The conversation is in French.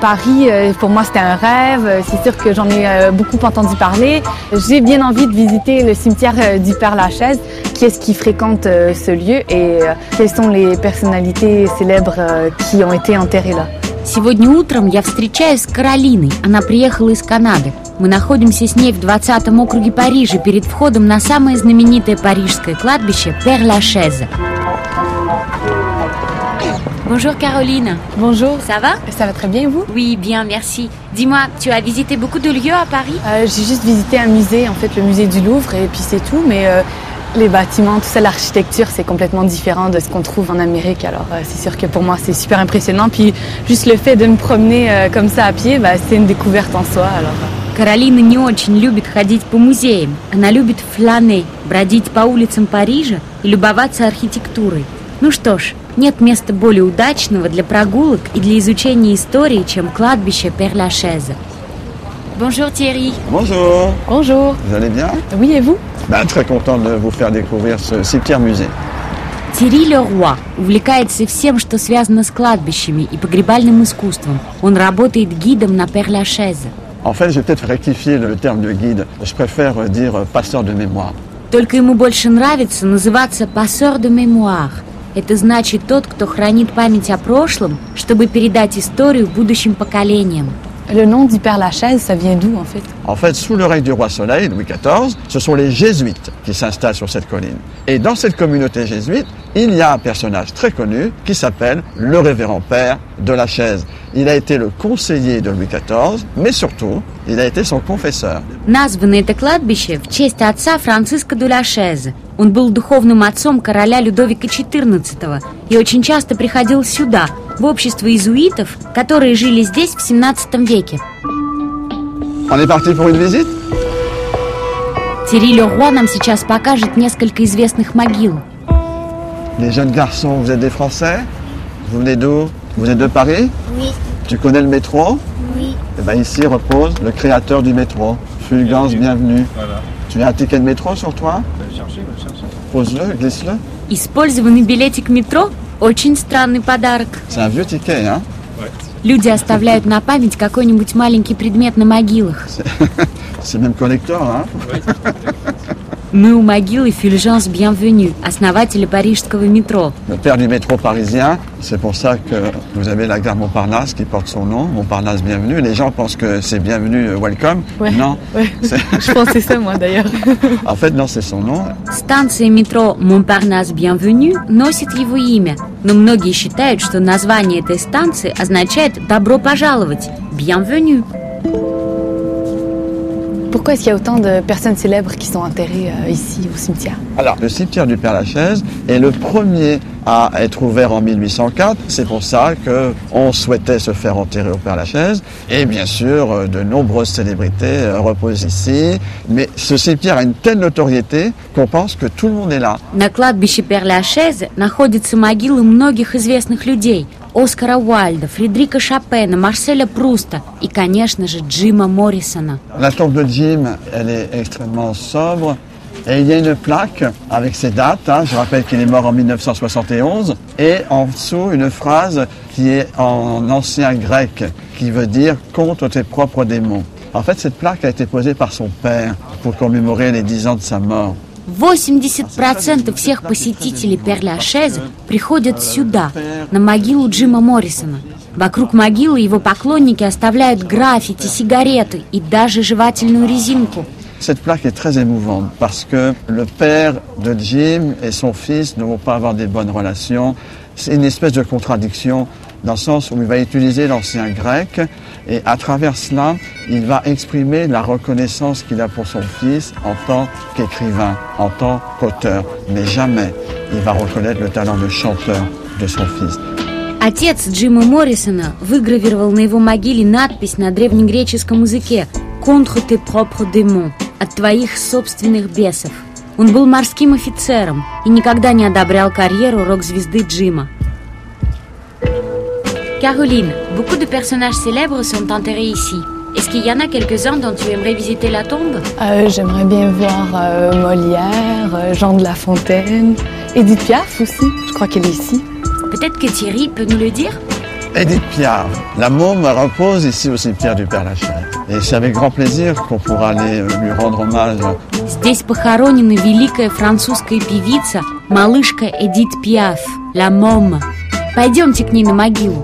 Paris, euh, pour moi, c'était un rêve. Euh, C'est sûr que j'en ai euh, beaucoup entendu parler. J'ai bien envie de visiter le cimetière euh, du Père-Lachaise. Qui est-ce qui fréquente euh, ce lieu et euh, quelles sont les personnalités célèbres euh, qui ont été enterrées là? Сегодня утром я встречаюсь с Каролиной. Она приехала из Канады. Мы находимся с ней в 20-м округе Парижа перед входом на самое знаменитое парижское кладбище Пер-Лашезе. Bonjour Caroline. Bonjour. Ça va Ça va très bien, et vous? Oui, bien, merci. Dis-moi, tu as visité beaucoup de lieux à Paris Euh, j'ai juste visité un musée, en fait, le musée du Louvre, et puis c'est tout. Mais euh, les bâtiments, tout ça, l'architecture, c'est complètement différent de ce qu'on trouve en Amérique. Alors, euh, c'est sûr que pour moi, c'est super impressionnant. Puis, juste le fait de me promener euh, comme ça à pied, bah, c'est une découverte en soi. Alors, euh, Каролина не очень любит ходить по музеям. Она любит флане, бродить по улицам Парижа и любоваться архитектурой. Ну что ж, Нет места более удачного для прогулок и для изучения истории, чем кладбище Пер-Лашезе. Bonjour Thierry. Bonjour, bonjour. vous allez bien Oui, et vous Ben, Très content de vous faire découvrir ce cimetière-musée. Тири Леруа увлекается всем, что связано с кладбищами и погребальным искусством. Он работает гидом на Пер-Лашезе. En fait, je vais peut-être rectifier le terme de guide. Je préfère dire euh, passeur de mémoire. Только ему больше нравится называться «пассeur de mémoire». Это значит тот, кто хранит память о прошлом, чтобы передать историю будущим поколениям. Le nom du Père Lachaise, ça vient d'où, en fait En fait, sous le règne du roi Soleil, Louis XIV, ce sont les jésuites qui s'installent sur cette colline. Et dans cette communauté jésuite, il y a un personnage très connu qui s'appelle le révérend père de la chaise. Il a été le conseiller de Louis XIV, mais surtout, il a été son confesseur. Названо это кладбище в честь отца Франциска де Лашезе. Он был духовным отцом короля Людовика XIV и очень часто приходил сюда, в общество иезуитов, которые жили здесь в 17 веке. On est parti pour une visite Тири Леруа нам сейчас покажет несколько известных могил. Les jeunes garçons, vous êtes des Français Vous venez d'où Vous êtes de Paris Oui. Tu connais le métro Oui. Eh bien ici repose le créateur du métro. Fulgence, bienvenue. Tu as un ticket de métro sur toi Pose-le, glisse-le. Использованный билетик метро – очень странный подарок. C'est un vieux ticket, hein Люди оставляют на память какой-нибудь маленький предмет на могилах. C'est même collector, hein Мы у могилы Фюльжанс Bienvenue, основателя парижского метро. Le père du métro parisien, c'est pour ça que vous avez la gare Montparnasse qui porte son nom, Montparnasse Bienvenue. Les gens pensent que c'est Bienvenue, euh, Welcome. Ouais. Non, Ouais. Je pensais ça, moi, d'ailleurs. en fait, non, c'est son nom. Станция метро Montparnasse Bienvenue носит его имя, но многие считают, что название этой станции означает «добро пожаловать» – Bienvenue. Pourquoi est-ce qu'il y a autant de personnes célèbres qui sont enterrées euh, ici, au cimetière Alors, le cimetière du Père-Lachaise est le premier à être ouvert en 1804. C'est pour ça que on souhaitait se faire enterrer au Père-Lachaise. Et bien sûr, euh, de nombreuses célébrités euh, reposent ici. Mais ce cimetière a une telle notoriété qu'on pense que tout le monde est là. На кладбище Перлашезе находятся могилы многих известных людей – Оскара Уальда, Фредерика Шопена, Марселя Пруста и, конечно же, Джима Моррисона. La tombe de Jim, elle est extrêmement sobre. Et il y a une plaque avec ses dates. hein. Je rappelle qu'il est mort en 1971. Et en dessous, une phrase qui est en ancien grec, qui veut dire « contre tes propres démons ». En fait, cette plaque a été posée par son père pour commémorer les 10 ans de sa mort. 80% всех посетителей Перлашезе приходят сюда, на могилу Джима Моррисона. Вокруг могилы его поклонники оставляют граффити, сигареты и даже жевательную резинку. Cette plaque est très émouvante parce que le père de Jim et son fils ne vont pas avoir des bonnes relations. C'est une espèce de contradiction dans le sens où il va utiliser l'ancien grec et à travers cela, il va exprimer la reconnaissance qu'il a pour son fils en tant qu'écrivain, en tant qu'auteur. Mais jamais il va reconnaître le talent de chanteur de son fils. Отец Джима Моррисона выгравировал на его могиле надпись на древнегреческом языке «Contre tes propres démons» – «От твоих собственных бесов». Он был морским офицером и никогда не одобрял карьеру рок-звезды Джима. Caroline, beaucoup de personnages célèbres sont enterrés ici. Est-ce qu'il y en a quelques-uns dont tu aimerais visiter la tombe Euh, J'aimerais bien voir euh, Molière, euh, Jean de La Fontaine, Edith Piaf aussi, je crois qu'elle est ici. Peut-être que Thierry peut nous le dire Edith Piaf, la môme repose ici au cimetière du Père Lachaise. Et c'est avec grand plaisir qu'on pourra aller euh, lui rendre hommage. Здесь похоронена великая французская певица, малышка Эдит Пиаф, Ла Мома. Пойдемте к ней на могилу.